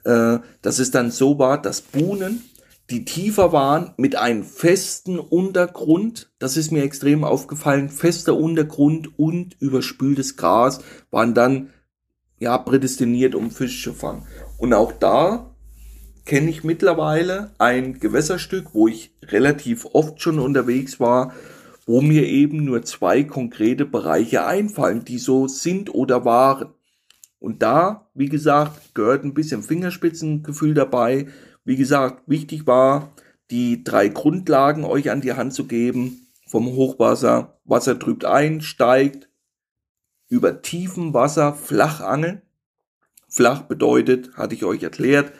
äh, dass es dann so war, dass Buhnen, die tiefer waren, mit einem festen Untergrund, das ist mir extrem aufgefallen, fester Untergrund und überspültes Gras waren dann ja prädestiniert, um Fisch zu fangen. Und auch da kenne ich mittlerweile ein Gewässerstück, wo ich relativ oft schon unterwegs war, wo mir eben nur zwei konkrete Bereiche einfallen, die so sind oder waren. Und da, wie gesagt, gehört ein bisschen Fingerspitzengefühl dabei. Wie gesagt, wichtig war, die drei Grundlagen euch an die Hand zu geben. Vom Hochwasser, Wasser trübt ein, steigt, über tiefem Wasser flach angeln. Flach bedeutet, hatte ich euch erklärt,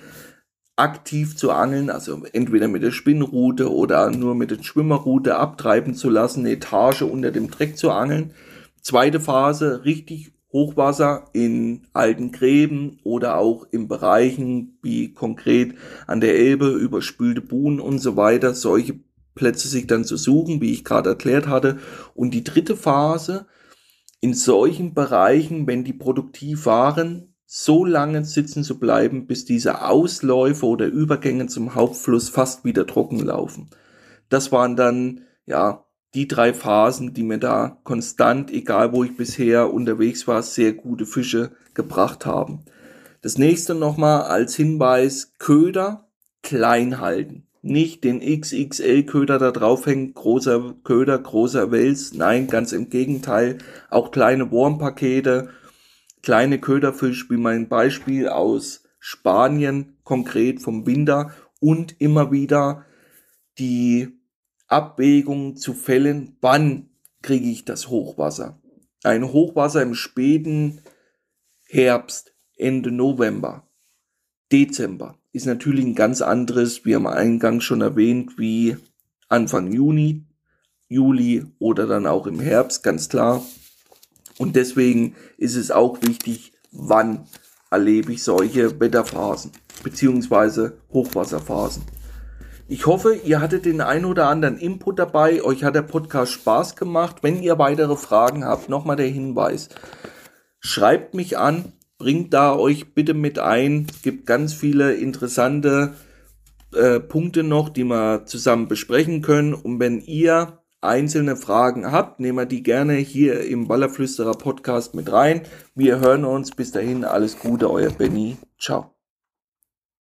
aktiv zu angeln, also entweder mit der Spinnrute oder nur mit der Schwimmerrute abtreiben zu lassen, eine Etage unter dem Dreck zu angeln. Zweite Phase, richtig Hochwasser in alten Gräben oder auch in Bereichen wie konkret an der Elbe, überspülte Buhnen und so weiter, solche Plätze sich dann zu suchen, wie ich gerade erklärt hatte. Und die dritte Phase, in solchen Bereichen, wenn die produktiv waren, so lange sitzen zu bleiben, bis diese Ausläufe oder Übergänge zum Hauptfluss fast wieder trocken laufen. Das waren dann, ja, die drei Phasen, die mir da konstant, egal wo ich bisher unterwegs war, sehr gute Fische gebracht haben. Das nächste nochmal als Hinweis, Köder klein halten. Nicht den XXL-Köder da draufhängen, großer Köder, großer Wels. Nein, ganz im Gegenteil. Auch kleine Wurmpakete kleine Köderfisch, wie mein Beispiel aus Spanien, konkret vom Binder und immer wieder die Abwägung zu fällen, wann kriege ich das Hochwasser. Ein Hochwasser im späten Herbst, Ende November, Dezember ist natürlich ein ganz anderes, wie am Eingang schon erwähnt, wie Anfang Juni, Juli oder dann auch im Herbst, ganz klar. Und deswegen ist es auch wichtig, wann erlebe ich solche Wetterphasen beziehungsweise Hochwasserphasen. Ich hoffe, ihr hattet den ein oder anderen Input dabei. Euch hat der Podcast Spaß gemacht. Wenn ihr weitere Fragen habt, nochmal der Hinweis. Schreibt mich an, bringt da euch bitte mit ein. Es gibt ganz viele interessante äh, Punkte noch, die wir zusammen besprechen können. Und wenn ihr einzelne Fragen habt, nehmen wir die gerne hier im Ballerflüsterer Podcast mit rein. Wir hören uns. Bis dahin alles Gute, euer Benny. Ciao.